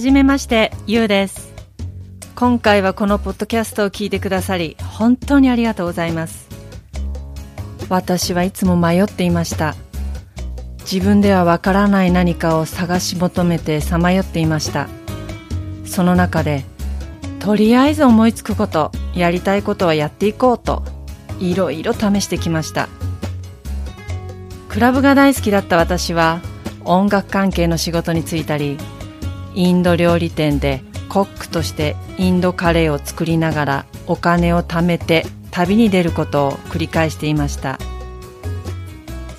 はじめまして、ゆうです。今回はこのポッドキャストを聞いてくださり、本当にありがとうございます。私はいつも迷っていました。自分ではわからない何かを探し求めてさまよっていました。その中で、とりあえず思いつくこと、やりたいことはやっていこうと、いろいろ試してきました。クラブが大好きだった私は、音楽関係の仕事に就いたり、インド料理店でコックとしてインドカレーを作りながらお金を貯めて旅に出ることを繰り返していました。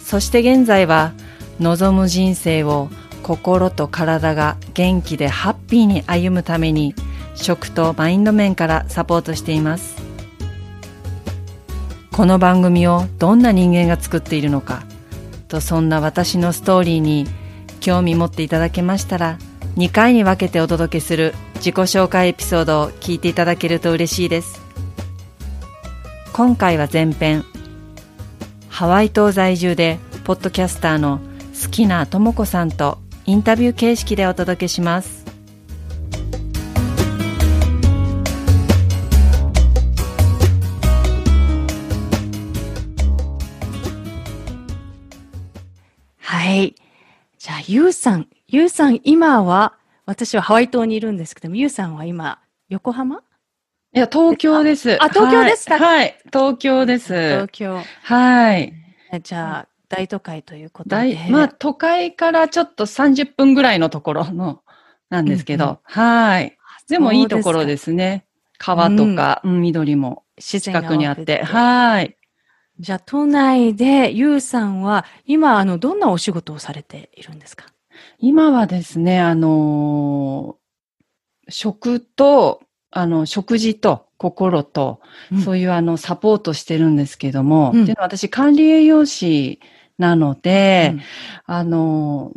そして現在は望む人生を心と体が元気でハッピーに歩むために食とマインド面からサポートしています。この番組をどんな人間が作っているのかとそんな私のストーリーに興味持っていただけましたら2回に分けてお届けする自己紹介エピソードを聞いていただけると嬉しいです今回は前編ハワイ島在住でポッドキャスターの好きなともこさんとインタビュー形式でお届けしますはい。じゃあ、ゆうさん。ゆうさん、今は、私はハワイ島にいるんですけども、ゆうさんは今、横浜？いや、東京です。あ東京ですか？はい、はい東京です東。京。はい。じゃあ、大都会ということ大で。まあ、都会からちょっと30分ぐらいのところの、なんですけど、うんうんはい。でもいいところすですね。川とか、うん緑も近くにあって。はい。じゃあ、都内で、ゆうさんは、今、あの、どんなお仕事をされているんですか？今はですね、あのー食と、あの、食事と心と、そういうあの、サポートしてるんですけども、うん。っていうのは私管理栄養士なので、うん。あの、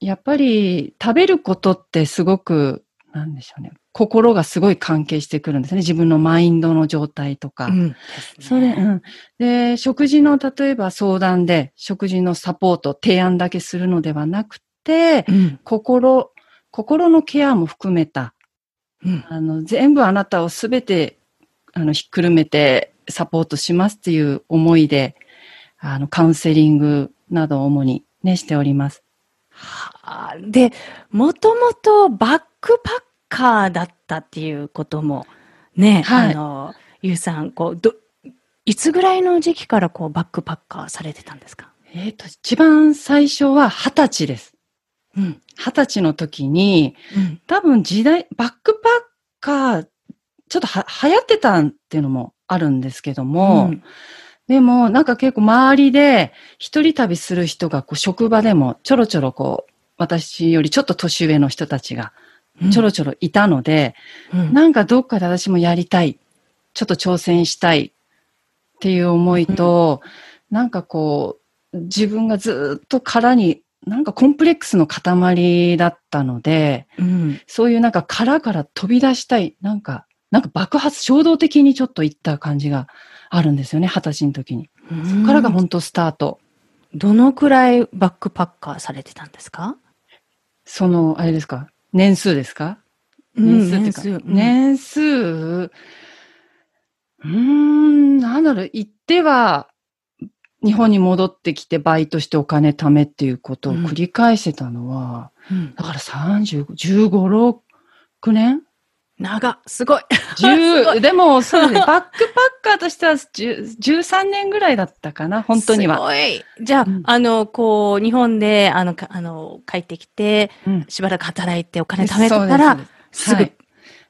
やっぱり食べることってすごく、なんでしょうね。心がすごい関係してくるんですね。自分のマインドの状態とか。うんそれ、うん。で、食事の、例えば相談で、食事のサポート、提案だけするのではなくて、うん。心、心のケアも含めた、うん。あの、全部あなたをすべて、あの、ひっくるめてサポートしますっていう思いで、あの、カウンセリングなどを主にね、しております。はあで、もともとバックパッカーだったっていうことも、ね、はいあの、ゆうさん、こう、ど、いつぐらいの時期からこうバックパッカーされてたんですか？えっ、と、一番最初は二十歳です。うん。二十歳の時に、うん。多分時代、バックパッカー、ちょっとは流行ってたっていうのもあるんですけども、うんでもなんか結構周りで一人旅する人がこう職場でもちょろちょろこう、私よりちょっと年上の人たちがちょろちょろいたので、うんなんかどっかで私もやりたい。ちょっと挑戦したいっていう思いと、なんかこう、自分がずっと殻に、なんかコンプレックスの塊だったので、うん。そういうなんか殻から飛び出したい。なんか、なんか爆発、衝動的にちょっといった感じがあるんですよね、二十歳の時に。そこからが本当スタート。どのくらいバックパッカーされてたんですか？その、あれですか？年数ですか？うん年数っていうか、年年数、うーん、なんだろう、行っては、日本に戻ってきてバイトしてお金貯めっていうことを繰り返してたのは、うん。だから30、15、6年？長、すごい。10でも、そうね。バックパッカーとしては10 13年ぐらいだったかな、本当には。すごい。じゃあ、うんあの、こう、日本で、あの、かあの、帰ってきて、うんしばらく働いてお金貯めてたら、すすぐはい。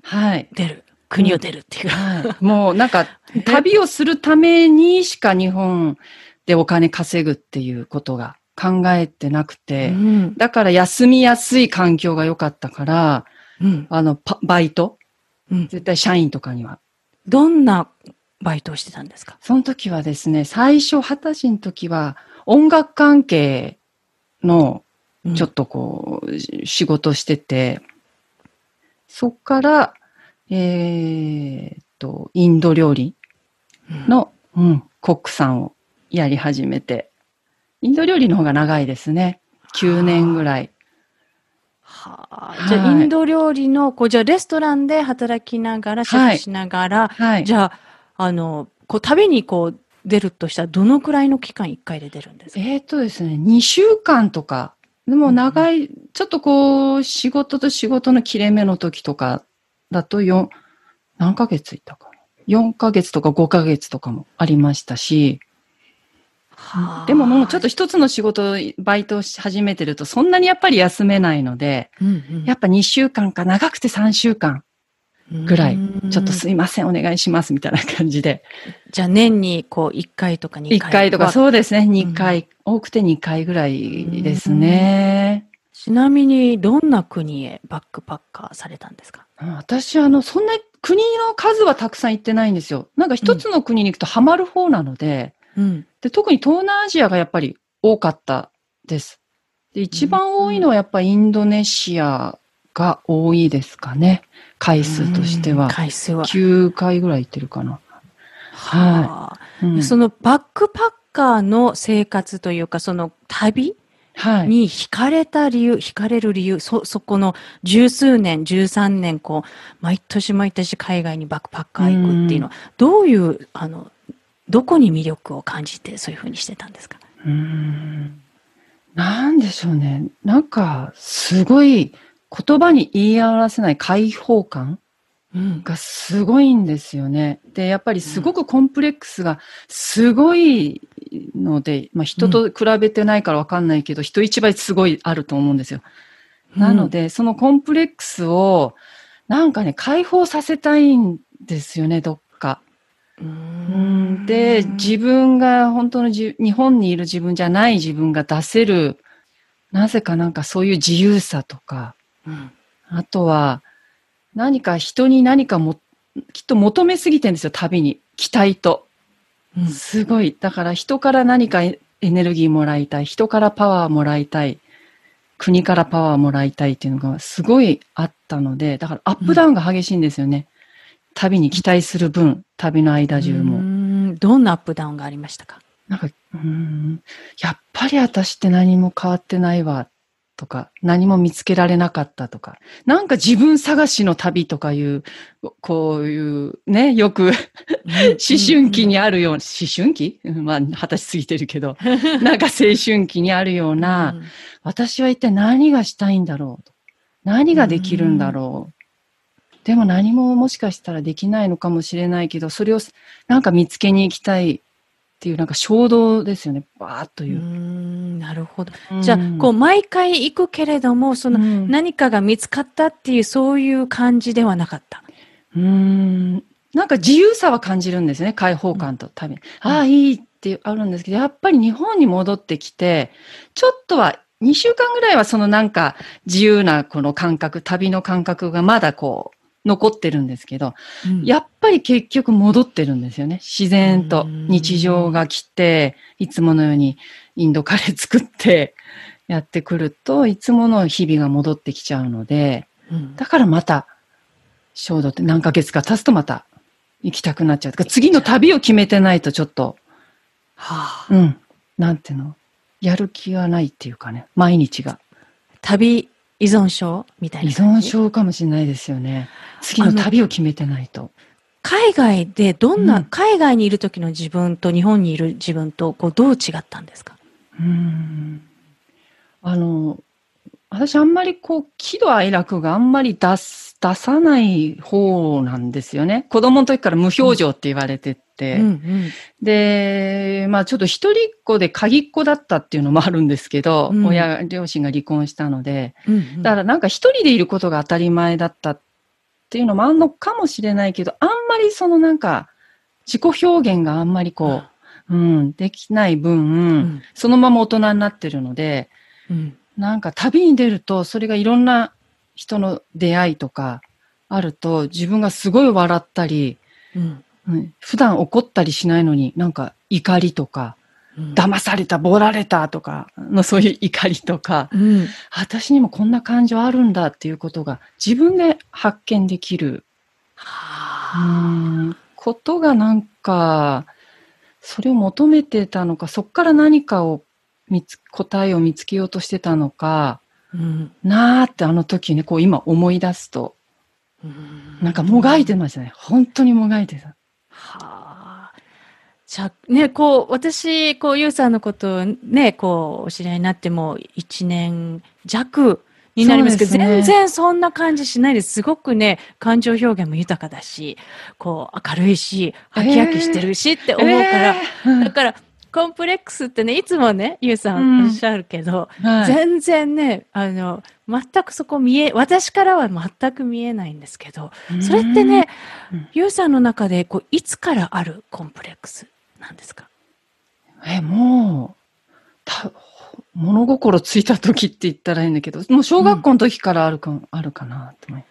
はい。出る。国を出るっていう。はい。もうなんか、旅をするためにしか日本でお金稼ぐっていうことが考えてなくて、うんだから休みやすい環境が良かったから、うんあの、パバイト？うん絶対社員とかには。どんなバイトをしてたんですか？その時はですね、最初二十歳の時は音楽関係のちょっと。とこう、仕事してて、そっから、えーっと、インド料理うんの、うん、コックさんをやり始めて、インド料理の方が長いですね。9年ぐらい。はあ、はいじゃあ、インド料理の、こう、じゃあ、レストランで働きながら、シェフしながら、はい。じゃあ、あの、こう、旅にこう、出るとしたら、どのくらいの期間1回で出るんですか？えーっとですね、2週間とか、でも長い、ちょっとこう、仕事と仕事の切れ目の時とかだと4、何ヶ月いたかな？4ヶ月とか5ヶ月とかもありましたし、はあでももうちょっと、一つの仕事、バイトし始めてると、そんなにやっぱり休めないので、うんうんやっぱ2週間か長くて3週間ぐらい、ちょっとすいません、お願いします、みたいな感じで。じゃあ、年にこう、1回とか2 1回。回とか、う。そうですね、2回、多くて2回ぐらいですね。ちなみに、どんな国へバックパッカーされたんですか？私、あの、そんな国の数はたくさん行ってないんですよ。なんか一つの国に行くとハマる方なので、うん。で特に東南アジアがやっぱり多かったです。で一番多いのはやっぱインドネシアが多いですかね。回数としてうんは。回数は。9回ぐらい行ってるかな。はあうんそのバックパッカーの生活というか、その旅はい。に惹かれた理由、惹かれる理由、そ、そこの十数年、十三年、こう、毎年毎年海外にバックパッカー行くっていうのは、どういう、あの、どこに魅力を感じてそういうふうにしてたんですか？うーんなんでしょうね。なんか、すごい言葉に言い表せない開放感うん。がすごいんですよね。で、やっぱりすごくコンプレックスがすごいので、まあ人と比べてないからわかんないけど、人一倍すごいあると思うんですよ。なので、そのコンプレックスをなんかね、解放させたいんですよね、どっか。ううんんで、自分が本当のじ日本にいる自分じゃない自分が出せる、なぜかなんかそういう自由さとか、うんあとは、何か人に何かも、きっと求めすぎてるんですよ、旅に。期待と。うんすごい。だから人から何かエエネルギーもらいたい。人からパワーもらいたい。国からパワーもらいたいっていうのがすごいあったので、だからアップダウンが激しいんですよね。旅に期待する分、旅の間中も。うんどんなアップダウンがありましたか？なんか、うーん、やっぱり私って何も変わってないわ、とか、何も見つけられなかったとか、なんか自分探しの旅とかいう、こういうね、よく思春期にあるような、思春期うんまあ、二十歳過ぎてるけど、なんか青春期にあるような、うん私は一体何がしたいんだろうと。何ができるんだろう。でも何ももしかしたらできないのかもしれないけど、それをなんか見つけに行きたいっていうなんか衝動ですよね。バーっとういう。んなるほど。うんじゃあ、こう、毎回行くけれども、その、うん何かが見つかったっていう、そういう感じではなかった？うーんなんか自由さは感じるんですね。開放感と旅。ああ、いいってあるんですけど、やっぱり日本に戻ってきて、ちょっとは、2週間ぐらいはそのなんか自由なこの感覚、旅の感覚がまだこう残ってるんですけど、やっぱり結局戻ってるんですよね。自然とうん。日常が来て、いつものようにインドカレー作って やってくると、いつもの日々が戻ってきちゃうので、うん。だからまた、衝動って何ヶ月か経つとまた行きたくなっちゃう。次の旅を決めてないとちょっと、はあ。うん、なんていうの、やる気がないっていうかね、毎日が。旅依存症みたい依な感じ？存症かもしれないですよね。次の旅を決めてないと。海外でどんな、うん海外にいる時の自分と日本にいる自分とこうどう違ったんですか？うーんあの、私あんまりこう、喜怒哀楽があんまり出す、出さない方なんですよね。子供の時から無表情って言われてて。うんで、まあちょっと一人っ子で鍵っ子だったっていうのもあるんですけど、うん。親、両親が離婚したので、うんうん。だからなんか一人でいることが当たり前だったっっていうのもあんのかもしれないけど、あんまりそのなんか、自己表現があんまりこう、うん、できない分、うん。そのまま大人になってるので、うんなんか旅に出ると、それがいろんな人の出会いとかあると、自分がすごい笑ったり、うん。うん普段怒ったりしないのに、なんか怒りとか、うん。騙された、ボられたとかのそういう怒りとか、うん。私にもこんな感情あるんだっていうことが自分で発見できる、ことがなんか、それを求めてたのか、そこから何かを見つ、答えを見つけようとしてたのか、うんなーってあの時ね、こう今思い出すと、うんなんかもがいてましたね。本当にもがいてた。はあ。じゃあ、ね、こう、私、こう、ゆうさんのことをね、こう、お知り合いになっても1年弱になりますけど、ね全然そんな感じしないです。すごくね、感情表現も豊かだし、こう、明るいし、ハキハキしてるしって思うから、えーだから、コンプレックスってね、いつもね、ゆうさうん。んおっしゃるけど、はい。全然ね、あの、全くそこ見え、私からは全く見えないんですけど、それってねうん、ゆうさんの中で、こう、いつからあるコンプレックスなんですか？え、もう、た、物心ついた時って言ったらいいんだけど、もう小学校の時からあるか、あるかなと思い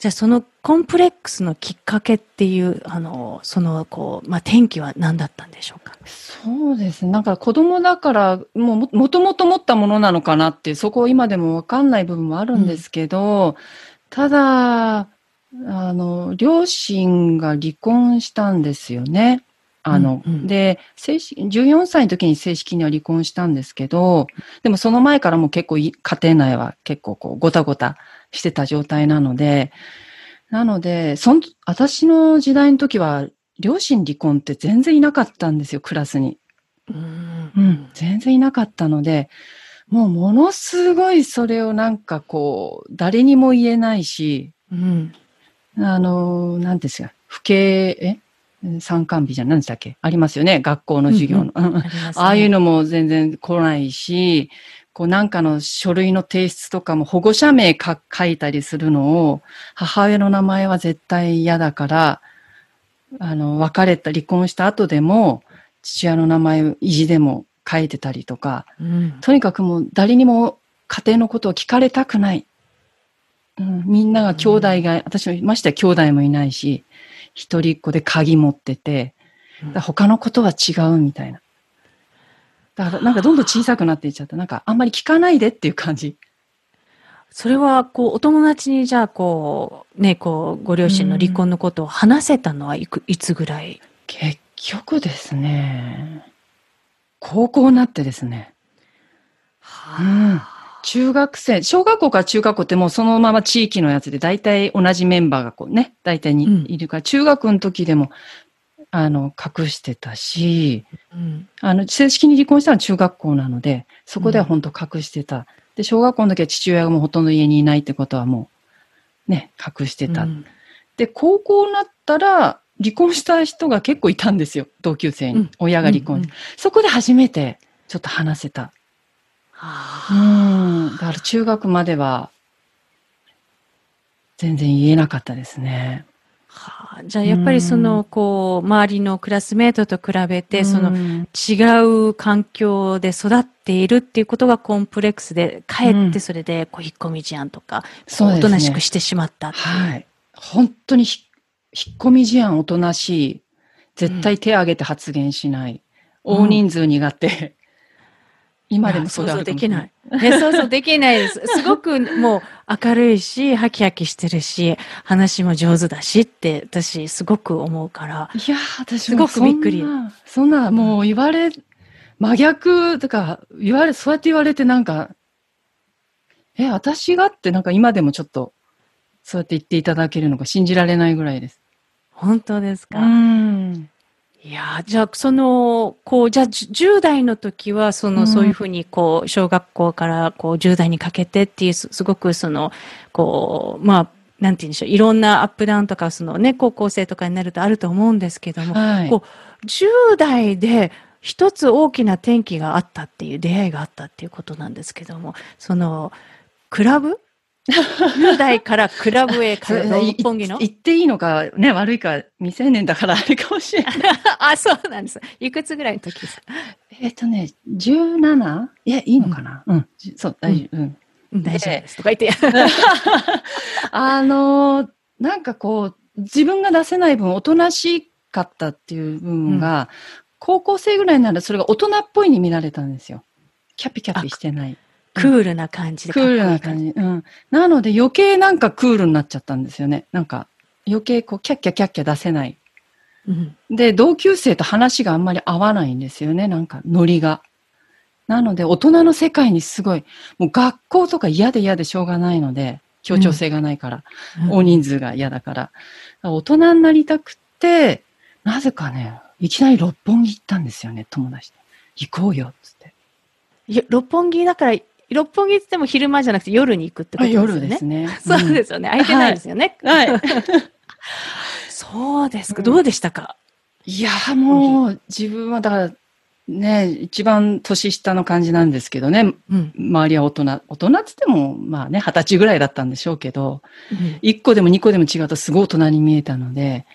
じゃあ、そのコンプレックスのきっかけっていう、あの、その、こう、まあ、転機は何だったんでしょうか？そうですね。なんか子供だから、もうも、もともと持ったものなのかなってそこ今でもわかんない部分もあるんですけど、ただ、あの、両親が離婚したんですよね。あの、うんうんで、正式、14歳の時に正式には離婚したんですけど、でもその前からも結構い家庭内は結構こう、ごたごたしてた状態なので、なので、そん、私の時代の時は、両親離婚って全然いなかったんですよ、クラスに。うんうん、全然いなかったので、もうものすごいそれをなんかこう、誰にも言えないし、うん。あの、なんですか、不敬、え？参観日じゃ何でしたっけ？ありますよね、学校の授業の。ありますね ああいうのも全然来ないし、こうなんかの書類の提出とかも保護者名か書いたりするのを、母親の名前は絶対嫌だから、あの、別れた、離婚した後でも、父親の名前を意地でも書いてたりとか、うん。とにかくもう誰にも家庭のことを聞かれたくない。うん、みんなが兄弟が、私もましてや兄弟もいないし、一人っ子で鍵持ってて、他のことは違うみたいな。だからなんかどんどん小さくなっていっちゃった。なんかあんまり聞かないでっていう感じ。それは、こう、お友達に、じゃあ、こう、ね、こう、ご両親の離婚のことを話せたのはいく、いつぐらい？結局ですね、高校になってですね、うん。中学生、小学校から中学校ってもうそのまま地域のやつで大体同じメンバーがこうね、大体うん。にいるから、中学の時でも、あの、隠してたし、うん。あの、正式に離婚したのは中学校なので、そこでは本当隠してた。で、小学校の時は父親がもうほとんど家にいないってことはもう、ね、隠してた。うんで、高校になったら、離婚した人が結構いたんですよ。同級生に。うん親が離婚、うんうんそこで初めて、ちょっと話せた。はうあん。だから中学までは、全然言えなかったですね。はあじゃあ、やっぱりその、こう、周りのクラスメートと比べて、その、うん違う環境で育っているっていうことがコンプレックスで、かえってそれで、こう、引っ込み思案とか、おとなしくしてしまったっていう。はい。本当にひ引っ込み思案おとなしい。絶対手挙げて発言しない。うん大人数苦手。今でもそうだ像できない。ね、想像できないです。すごくもう明るいし、ハキハキしてるし、話も上手だしって、私すごく思うから。いやー、私すごくびっくりそんな、そんなもう言われ、真逆とか、言われ、そうやって言われてなんか、え、私がってなんか今でもちょっと、そうやって言っていただけるのが信じられないぐらいです。本当ですか、ん。いやーじゃあ、その、こう、じゃあ、じゅ10代の時は、その、うんそういうふうに、こう、小学校から、こう、10代にかけてっていう、すすごく、その、こう、まあ、なんて言うんでしょう、いろんなアップダウンとか、そのね、高校生とかになるとあると思うんですけども、はい。こ10代で一つ大きな転機があったっていう出会いがあったっていうことなんですけども、その、クラブ10代からクラブへ通う六本木の？言っていいのかね、悪いか、未成年だからあれかもしれない。あ、そうなんです。いくつぐらいの時ですか？えっとね、17? いや、いいのかな、うん、じそう、大丈夫。うん。うん大丈夫です。とか言って。あのーなんかこう、自分が出せない分、おとなしかったっていう部分が、高校生ぐらいならそれが大人っぽいに見られたんですよ。キャピキャピしてない。クールな感じでクールな感じ。じ。うん。なので余計なんかクールになっちゃったんですよね。なんか余計こうキャッキャキャッキャ出せない。うんで、同級生と話があんまり合わないんですよね。なんかノリが。なので大人の世界にすごい、もう学校とか嫌で嫌でしょうがないので、協調性がないから、大人数が嫌だから。大人になりたくて、なぜかね、いきなり六本木行ったんですよね、友達と。行こうよ、つって。いや六本木だから、六本木って言っても昼間じゃなくて夜に行くってことですよね。夜ですね。そうですすよね。空いてないですよね。はい。そうですか。うんどうでしたか？いや、もう、自分はだから、ね、一番年下の感じなんですけどね、うん。周りは大人、大人って言っても、まあね、二十歳ぐらいだったんでしょうけど、うん一個でも二個でも違うとすごい大人に見えたので、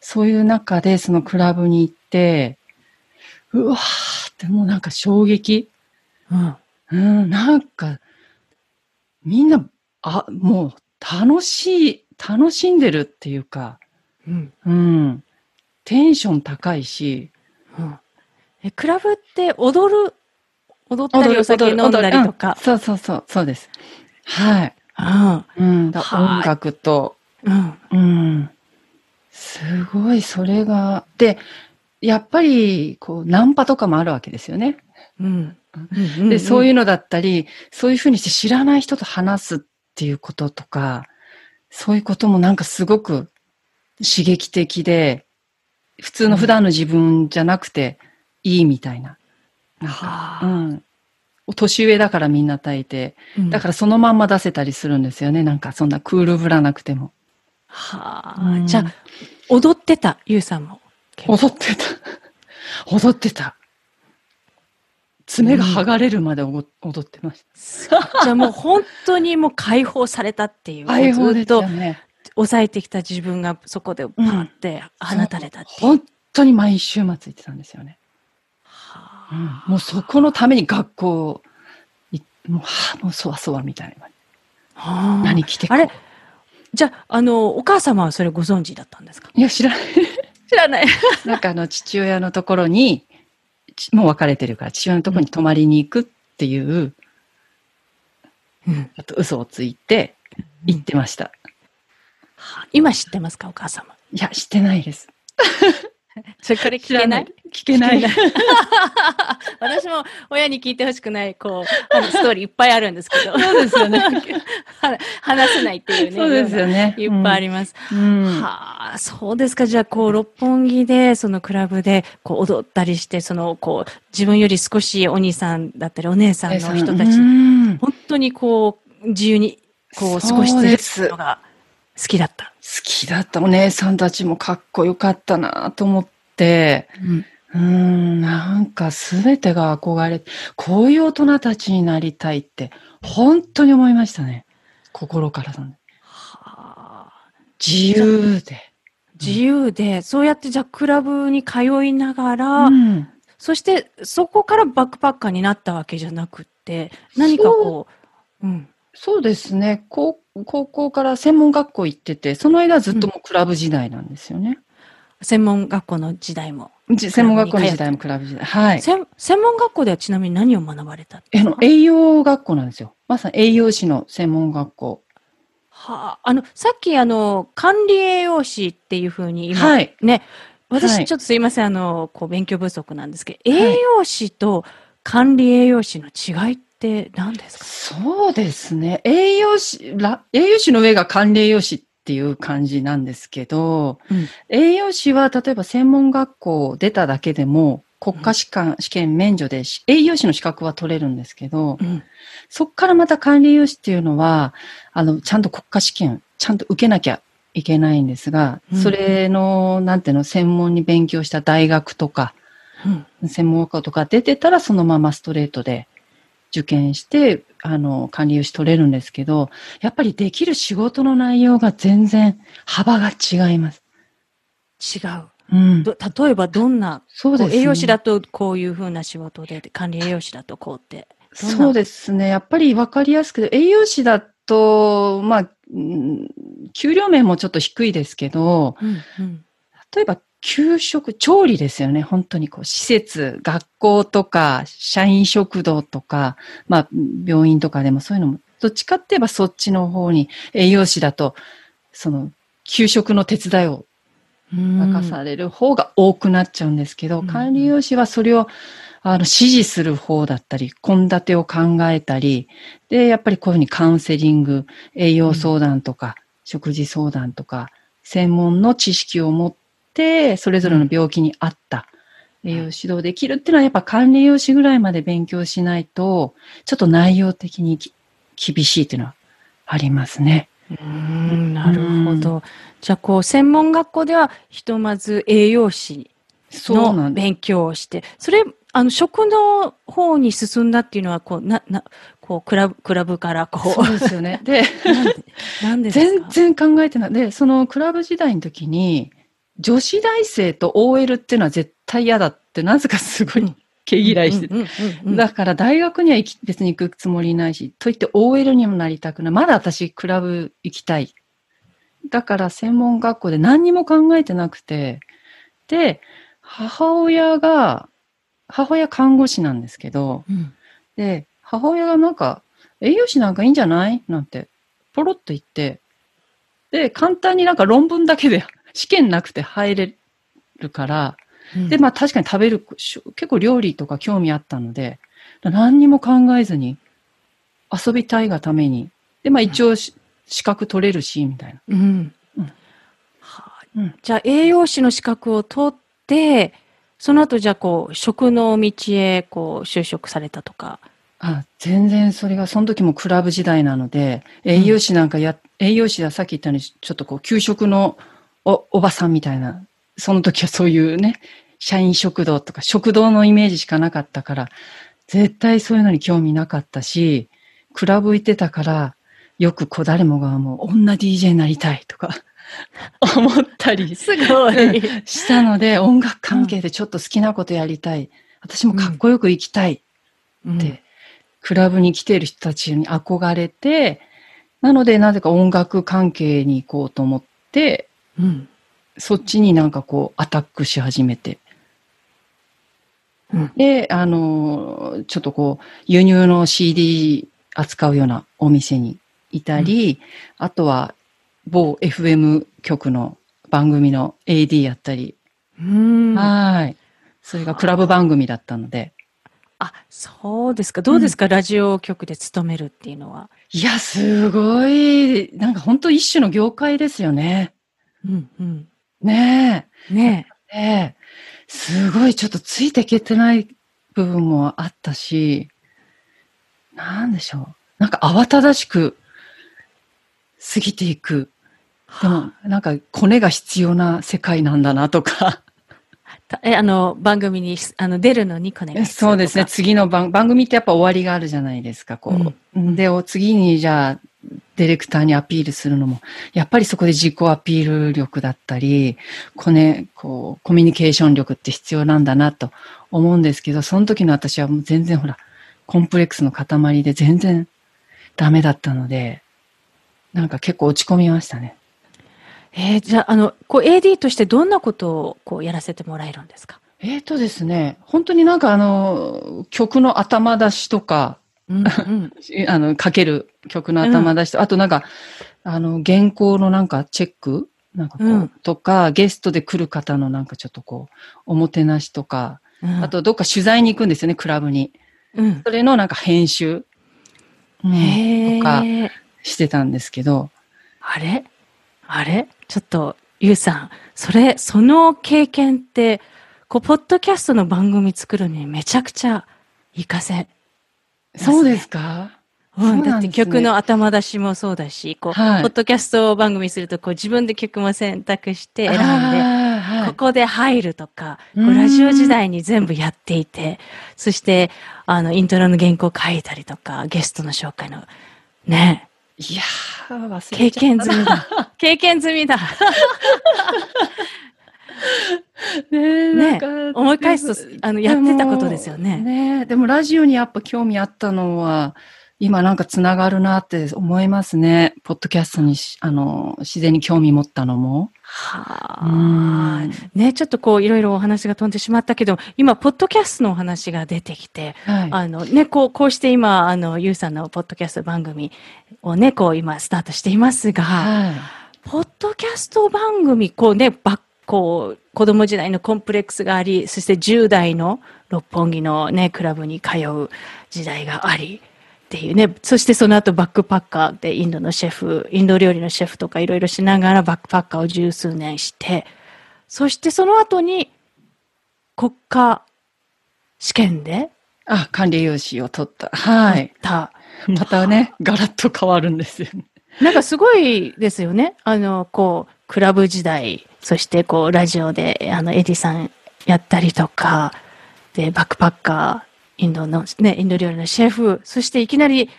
そういう中でそのクラブに行って、うわーってもうなんか衝撃。うん。うん、なんか、みんな、あ、もう楽しい、楽しんでるっていうか、うん。うん、テンション高いし、うんえ、クラブって踊る、踊ったりお酒飲んだりとか？うん。そうそうそう、そうです。はい。うん。うん、だはい音楽と、うん。うん。すごい、それが、で、やっぱり、こう、ナンパとかもあるわけですよね。うん。うんで、そういいうのだったり、そういうふうにして知らない人と話すっていうこととか、そういうこともなんかすごく刺激的で、普通の普段の自分じゃなくていいみたいな。なんかはあうん。年上だからみんな大抵。うんだからそのまんま出せたりするんですよね。なんかそんなクールぶらなくても。はあ。うんじゃあ、踊ってた、ゆうさんも。踊ってた。踊ってた。爪が剥がれるまで踊ってました。じゃあもう本当にもう解放されたっていう。解放ですずっとよね。抑えてきた自分がそこでパーって放たれたっていう。本当に毎週末行ってたんですよね。はうんあもうそこのために学校いもう、はあ、もうそわそわみたいな。はあ何着てあれ？じゃあ、あの、お母様はそれご存知だったんですか？いや、知らない。知らない。なんかあの、父親のところに、ちもう別れてるから、父親のところに泊まりに行くっていう、うんあと嘘をついて行ってました。今知ってますか、お母様？いや、知ってないです。それこれ聞けない？聞けない。私も親に聞いてほしくない、こう、あのストーリーいっぱいあるんですけど。そうですよね。は話せないっていうね。そうですよね。いっぱいあります。うん。はあ、そうですか。じゃあ、こう、六本木で、そのクラブで、こう、踊ったりして、その、こう、自分より少しお兄さんだったり、お姉さんの人たち、本当にこう、自由に、こう、過ごしてるのが好きだった。きだった。お姉さんたちもかっこよかったなと思って、うん。うん、なんかすべてが憧れ、こういう大人たちになりたいって、本当に思いましたね。心からの。はあ。自由で。自由で、そうやってじゃあクラブに通いながら、うんそしてそこからバックパッカーになったわけじゃなくって、何かこう、うん。そうですね。高高校から専門学校行ってて、その間はずっともうクラブ時代なんですよね。専門学校の時代も。じ専門学校の時代もクラブ時代。はい。専専門学校ではちなみに何を学ばれた？あの栄養学校なんですよ。まさに栄養士の専門学校。はあ、あの、さっきあの、管理栄養士っていうふうに今、はい。ね、はい私ちょっとすいません、あの、こう勉強不足なんですけど、はい栄養士と管理栄養士の違いって何ですか？そうですね。栄養士、ら栄養士の上が管理栄養士っていう感じなんですけど、うん栄養士は例えば専門学校出ただけでも国家試験,、試験免除でし栄養士の資格は取れるんですけど、うん。そこからまた管理栄養士っていうのは、あの、ちゃんと国家試験、ちゃんと受けなきゃいけないんですが、うんそれの、なんていうの、専門に勉強した大学とか、うん。専門学校とか出てたらそのままストレートで受験して、あの、管理融資取れるんですけど、やっぱりできる仕事の内容が全然幅が違います。違う。うん。ど例えばどんな、そうですね。栄養士だとこういうふうな仕事で、管理栄養士だとこうって。そうですね。やっぱり分かりやすくて、栄養士だと、まあ、うん給料面もちょっと低いですけど、うんうん例えば、給食、調理ですよね。本当にこう、施設、学校とか、社員食堂とか、まあ、病院とかでもそういうのも、どっちかって言えばそっちの方に、栄養士だと、その、給食の手伝いをうん任される方が多くなっちゃうんですけど、うん管理栄養士はそれを、あの、指示する方だったり、献立を考えたり、で、やっぱりこういうふうにカウンセリング、栄養相談とか、食事相談とか、専門の知識を持って、それぞれの病気に合った栄養指導できるっていうのは、やっぱ管理栄養士ぐらいまで勉強しないと、ちょっと内容的にき厳しいっていうのはありますね。うんなるほど。じゃあ、こう、専門学校では、ひとまず栄養士。の勉強をして、それ、あの、食の方に進んだっていうのは、こう、な、な、こう、クラブ、クラブから、こそうですよね。で、う、なんで、なんで 全然考えてない。で、そのクラブ時代の時に、女子大生と OL っていうのは絶対嫌だって、なぜかすごいうん毛嫌いしてて。だから大学には行き別に行くつもりないし、といって OL にもなりたくない。まだ私クラブ行きたい。だから専門学校で何にも考えてなくて、で、母親が、母親看護師なんですけど、うんで、母親がなんか、栄養士なんかいいんじゃない？なんて、ポロッと言って、で、簡単になんか論文だけで試験なくて入れるから、うん。で、まあ確かに食べる、結構料理とか興味あったので、何にも考えずに、遊びたいがために、で、まあ一応し資格取れるし、みたいな。うん。うん。はあ。うん。じゃあ、栄養士の資格を取って、その後、じゃあ、こう、食の道へ、こう、就職されたとか。あ、全然それが、その時もクラブ時代なので、栄養士なんかや、栄養士はさっき言ったように、ちょっとこう、給食のおおばさんみたいな、その時はそういうね、社員食堂とか食堂のイメージしかなかったから、絶対そういうのに興味なかったし、クラブ行ってたから、よくこう誰もがもう女 DJ になりたいとか 思ったりすごい。したので、音楽関係でちょっと好きなことやりたい。私もかっこよく生きたいうんって、クラブに来ている人たちに憧れて、なのでなぜか音楽関係に行こうと思って、うんそっちになんかこうアタックし始めて。うんで、あの、ちょっとこう、輸入の CD 扱うようなお店にいたり、あとは某 FM 局の番組の AD やったり、うんはい。それがクラブ番組だったので。あ、そうですか。どうですか、ラジオ局で勤めるっていうのは？いや、すごい、なんか本当一種の業界ですよね。うんうん。ねねえ。ねえ。すごいちょっとついていけてない部分もあったし、なんでしょう。なんか慌ただしく過ぎていく。でも、なんかコネが必要な世界なんだなとか。た え、あの、番組に、あの、出るのにコネが必要そうですね。次の番番組ってやっぱ終わりがあるじゃないですか。こう。で、お次にじゃあ、ディレクターにアピールするのも、やっぱりそこで自己アピール力だったり、こね、こう、コミュニケーション力って必要なんだなと思うんですけど、その時の私はもう全然ほら、コンプレックスの塊で全然ダメだったので、なんか結構落ち込みましたね。えーじゃあ、あの、こう、AD としてどんなことを、こう、やらせてもらえるんですか？えーとですね、本当になんかあの、曲の頭出しとか、うんうん。あの、かける曲の頭出しと、あとなんか、あの、原稿のなんかチェック？なんかこう、うんとか、ゲストで来る方のなんかちょっとこう、おもてなしとか、うんあ、とどっか取材に行くんですよね、クラブに。うん。それのなんか編集、うんへとかえ。してたんですけど、あれ？あれ？ちょっと、ゆうさん、それ、その経験って、こう、ポッドキャストの番組作るのにめちゃくちゃ活かせ。そうですか？うん、だって曲の頭出しもそうだし、こう、はい。ポッドキャスト番組すると、こう、自分で曲も選択して選んで、はいはい。ここで入るとか、ラジオ時代に全部やっていて、そして、あの、イントロの原稿書いたりとか、ゲストの紹介の、ね、いやー、忘れ経ちゃったな。験済みだ。経験済みだ。ねえねなんか思い返すとあのやってたことですよねでもねえでもラジオにやっぱ興味あったのは、今なんかつながるなって思いますね。ポッドキャストにしあの自然に興味持ったのも。はうあ。んね、ちょっとこう、いろいろお話が飛んでしまったけど、今、ポッドキャストのお話が出てきて、はい。あのね、こう、こうして今、あの、ゆうさんのポッドキャスト番組をね、こう、今、スタートしていますが、はい。ポッドキャスト番組、こうね、ばこう、子供時代のコンプレックスがあり、そして10代の六本木のね、クラブに通う時代があり、っていうね、そしてその後バックパッカーでインドのシェフ、インド料理のシェフとかいろいろしながらバックパッカーを十数年して、そしてその後に国家試験であ、管理用紙を取った。はい。た、またね、ガラッと変わるんですよね。なんかすごいですよね。あの、こう、クラブ時代、そしてこう、ラジオで、あの、エディさんやったりとか、で、バックパッカー、インドの、ね、インド料理のシェフ、そしていきなり、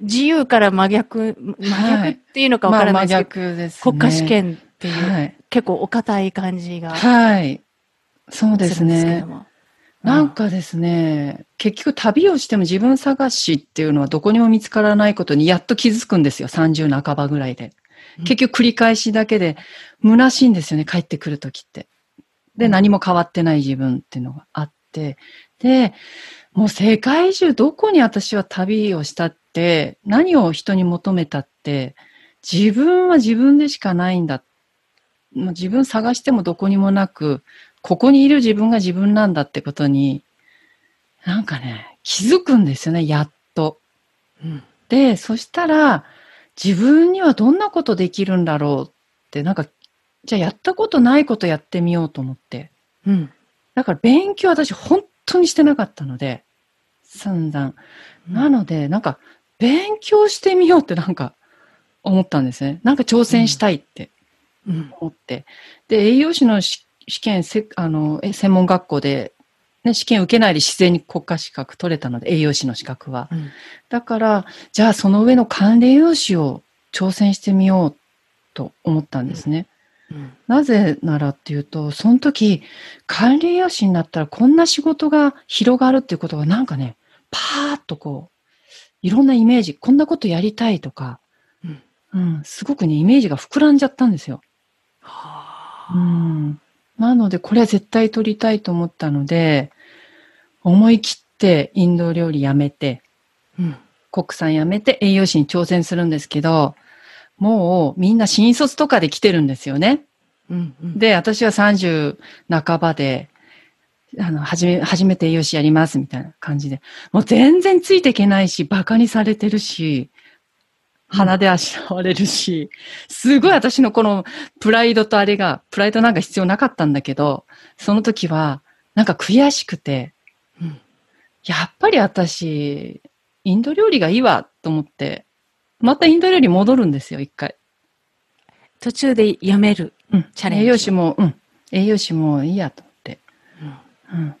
自由から真逆、真逆っていうのかわからないですけど、逆ですね。国家試験っていう、はい。結構お堅い感じがすはい。そうですね。も。なんかですね、結局旅をしても自分探しっていうのはどこにも見つからないことにやっと気づくんですよ。30半ばぐらいで。うん結局繰り返しだけで虚しいんですよね、帰ってくるときって。で、うん何も変わってない自分っていうのがあって。で、もう世界中どこに私は旅をしたって、何を人に求めたって、自分は自分でしかないんだ。もう自分探してもどこにもなく、ここにいる自分が自分なんだってことに、なんかね、気づくんですよね、やっと。うんで、そしたら、自分にはどんなことできるんだろうって、なんか、じゃあやったことないことやってみようと思って。うん。だから勉強私本当にしてなかったので、散々。なので、なんか、勉強してみようって なんか思ったんですね。なんか挑戦したいってうん。思って。で、栄養士のし試験、せあの、え専門学校で、ね、試験受けないで自然に国家資格取れたので、栄養士の資格は。うん。だから、じゃあその上の管理栄養士を挑戦してみようと思ったんですね。うん。なぜならっていうと、その時、管理栄養士になったらこんな仕事が広がるっていうことがなんかね、パーッとこう、いろんなイメージ、こんなことやりたいとか、うんうん、すごくね、イメージが膨らんじゃったんですよ。はあうん。なので、これは絶対取りたいと思ったので、思い切ってインド料理やめて、うん。国産やめて栄養士に挑戦するんですけど、もうみんな新卒とかで来てるんですよね。うん。うん。で、私は30半ばで、あの、はじめ、初めて栄養士やりますみたいな感じで、もう全然ついていけないし、馬鹿にされてるし、鼻であしらわれるし、すごい私のこのプライドとあれが、プライドなんか必要なかったんだけど、その時は、なんか悔しくて、うんやっぱり私、インド料理がいいわと思って、またインド料理戻るんですよ、一回。途中でやめる。うん。チャレンジ栄養士も、うん。栄養士もいいやと思って。うん。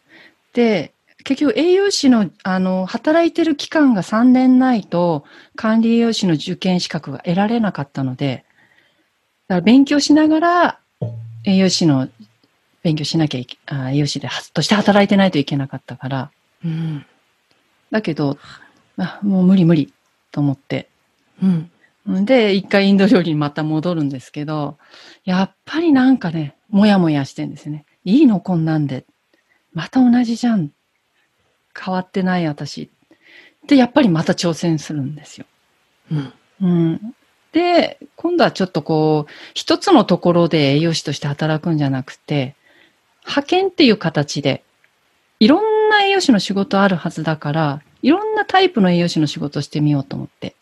で、結局栄養士の、あの、働いてる期間が3年ないと、管理栄養士の受験資格が得られなかったので、だから勉強しながら、栄養士の勉強しなきゃいけ、あ栄養士で、として働いてないといけなかったから、うん。だけど、あもう無理無理と思って、うん。で、一回インド料理にまた戻るんですけど、やっぱりなんかね、もやもやしてんですよね。いいのこんなんで。また同じじゃん。変わってない私。で、やっぱりまた挑戦するんですよ。うん。うん。で、今度はちょっとこう、一つのところで栄養士として働くんじゃなくて、派遣っていう形で、いろんな栄養士の仕事あるはずだから、いろんなタイプの栄養士の仕事をしてみようと思って。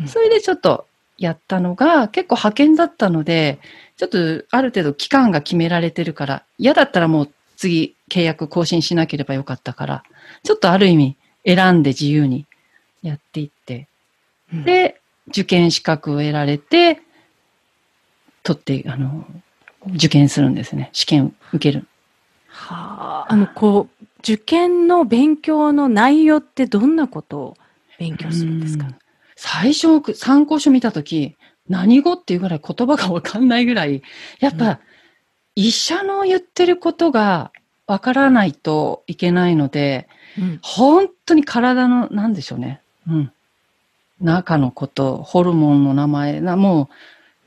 うんそれでちょっとやったのが、結構派遣だったので、ちょっとある程度期間が決められてるから、嫌だったらもう次契約更新しなければよかったから、ちょっとある意味選んで自由にやっていって、うん、で、受験資格を得られて、取って、あの、受験するんですね。試験受ける。はあ、あの、こう、受験の勉強の内容ってどんなことを勉強するんですか？うん。最初、参考書見たとき、何語っていうぐらい言葉がわかんないぐらい、やっぱ、うん。医者の言ってることがわからないといけないので、うん。本当に体の、なんでしょうね。うん。中のこと、ホルモンの名前な、もう、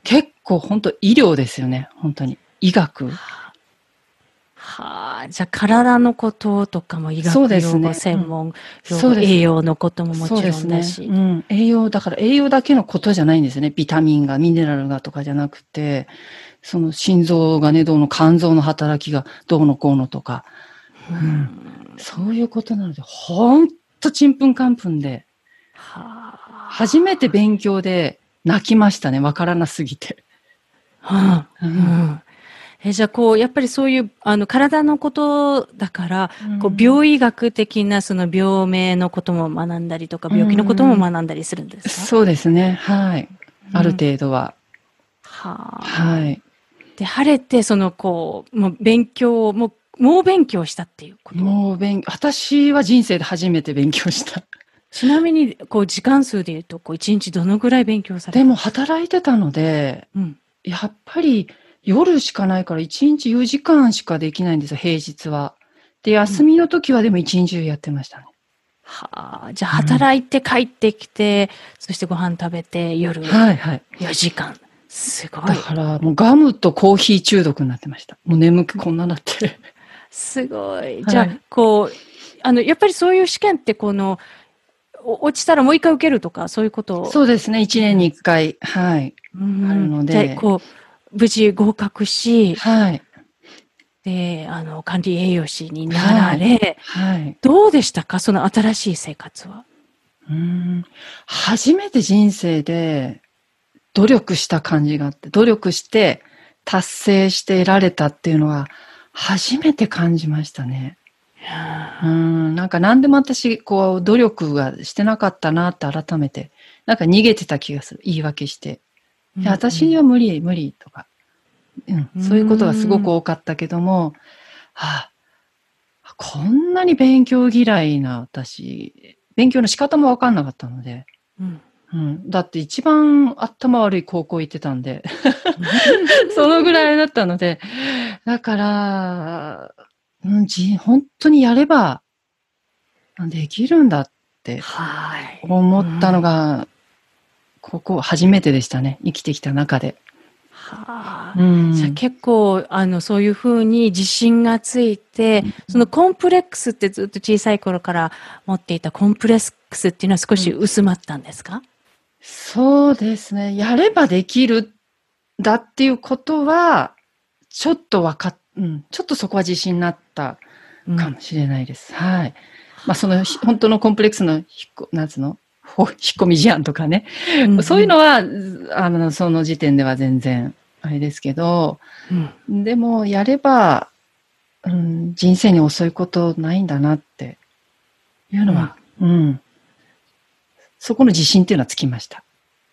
結構本当医療ですよね。本当に。医学。はあ、じゃあ体のこととかも医学そうですね用語、専門用語、そうです栄養のことももちろそうですね。んだし。うん。栄養、だから栄養だけのことじゃないんですね。ビタミンが、ミネラルがとかじゃなくて、その心臓がね、どうの、肝臓の働きがどうのこうのとか、うん、そういうことなので、ほんとちんぷんかんぷんで、はあ。初めて勉強で泣きましたね。わからなすぎて。はあううんんえじゃあこう、やっぱりそういう、あの、体のことだから、こう、うん病医学的なその病名のことも学んだりとか、病気のことも学んだりするんですか、そうですね。はい。あるうん程度は。はあ。はい。で、晴れて、その、こう、もう勉強を、もう、猛勉強したっていうこと。もう勉、私は人生で初めて勉強した。ちなみに、こう、時間数で言うと、こう、一日どのぐらい勉強された？でも働いてたので、うん。やっぱり夜しかないから1日4時間しかできないんですよ、平日は。で、休みの時はでも1日中やってましたね。はあ。じゃあ、働いて帰ってきて、そしてご飯食べて、夜はいはい。4時間。すごいだ。からもうガムとコーヒー中毒になってました。もう眠くこんななって。すごい。はいじゃあ、こう、あの、やっぱりそういう試験って、この、お落ちたらもう一回受けるとか、そういうこと？を。そうですね、1年に1回。はい。うんあるのでこう、無事合格し、はい。で、あの、管理栄養士になられ、はい。どうでしたか？その新しい生活は。うーん初めて人生で努力した感じがあって、努力して達成して得られたっていうのは初めて感じましたね。うーん、なんか何でも私、こう、努力がしてなかったなって改めて、なんか逃げてた気がする。言い訳して。いや私には無理、無理とか、うん、そういうことがすごく多かったけども、はあ、こんなに勉強嫌いな私、勉強の仕方もわかんなかったので、うんうん、だって一番頭悪い高校行ってたんで、そのぐらいだったので、だから、うん、じ本当にやればできるんだってはい。思ったのが、ここ初めてでしたね。生きてきた中で。はあ。うん。じゃあ結構、あの、そういうふうに自信がついて、そのコンプレックスってずっと小さい頃から持っていたコンプレックスっていうのは少し薄まったんですか、そうですね。やればできるんだっていうことは、ちょっとわかっ、うん、ちょっとそこは自信になったうんかもしれないです。はい。まあ、その、ひ本当のコンプレックスの引っこ、なんつうの？ほ引っ込み思案とかね。うんそういうのは、あの、その時点では全然、あれですけど、うんでも、やれば、うん、人生に遅いことないんだなっていうのは、うん、そこの自信っていうのはつきました。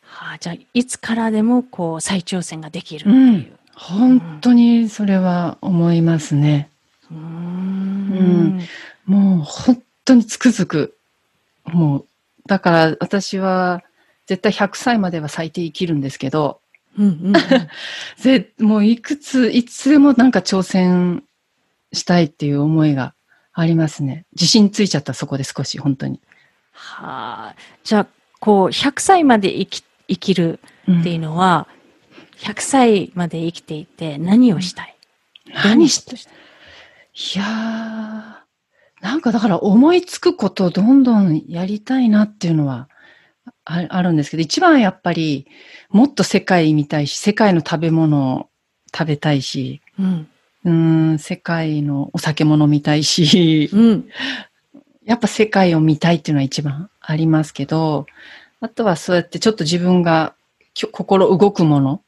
はあ、じゃあ、いつからでも、こう、再挑戦ができるっていう。本当にそれは思いますね。うーうんん。もう本当につくづく。もう、だから私は絶対100歳までは最低生きるんですけど、うんうんうん ぜもういくつ、いつでもなんか挑戦したいっていう思いがありますね。自信ついちゃったそこで少し、本当に。はあ。じゃあ、こう、100歳まで生き、生きるうんっていうのは、100歳まで生きていて何をしたい、何してどんなことい？やー、なんかだから思いつくことをどんどんやりたいなっていうのはああるんですけど、一番やっぱりもっと世界見たいし、世界の食べ物を食べたいし、うん。うーん、世界のお酒も飲みたいし、うん。やっぱ世界を見たいっていうのは一番ありますけど、あとはそうやってちょっと自分が心動くもの、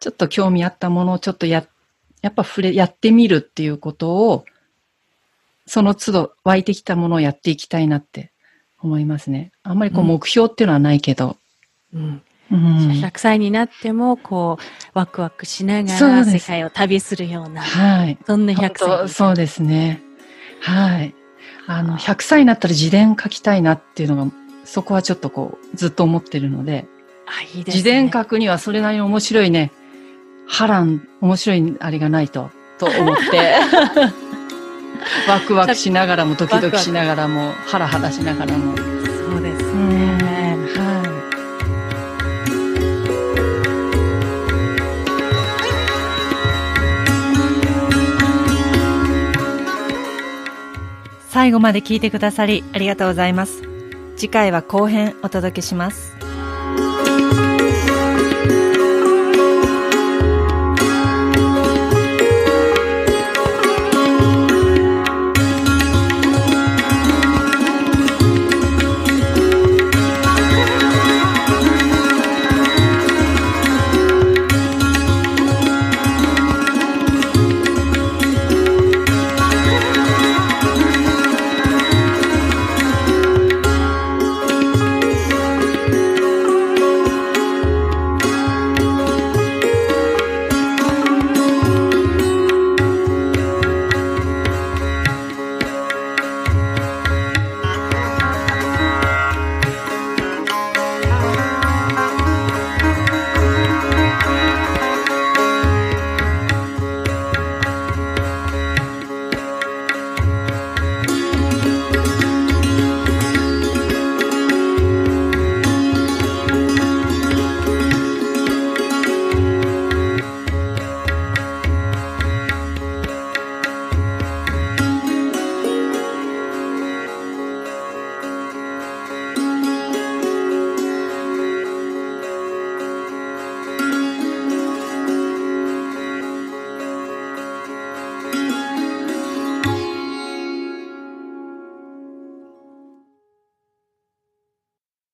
ちょっと興味あったものをちょっとや、やっぱ触れ、やってみるっていうことを、その都度湧いてきたものをやっていきたいなって思いますね。あんまりこううん目標っていうのはないけど、うん。うん100歳になっても、こう、ワクワクしながら世界を旅するような、はい。そんな100本歳当そうですね。はい。あの、100歳になったら自伝書きたいなっていうのが、そこはちょっとこう、ずっと思ってるので、あ、いいですね。自伝書くにはそれなりに面白いね、波乱、面白いあれがないと、と思って、ワクワクしながらも、ドキドキしながらも、ハラハラしながらも。最後まで聞いてくださりありがとうございます。次回は後編お届けします。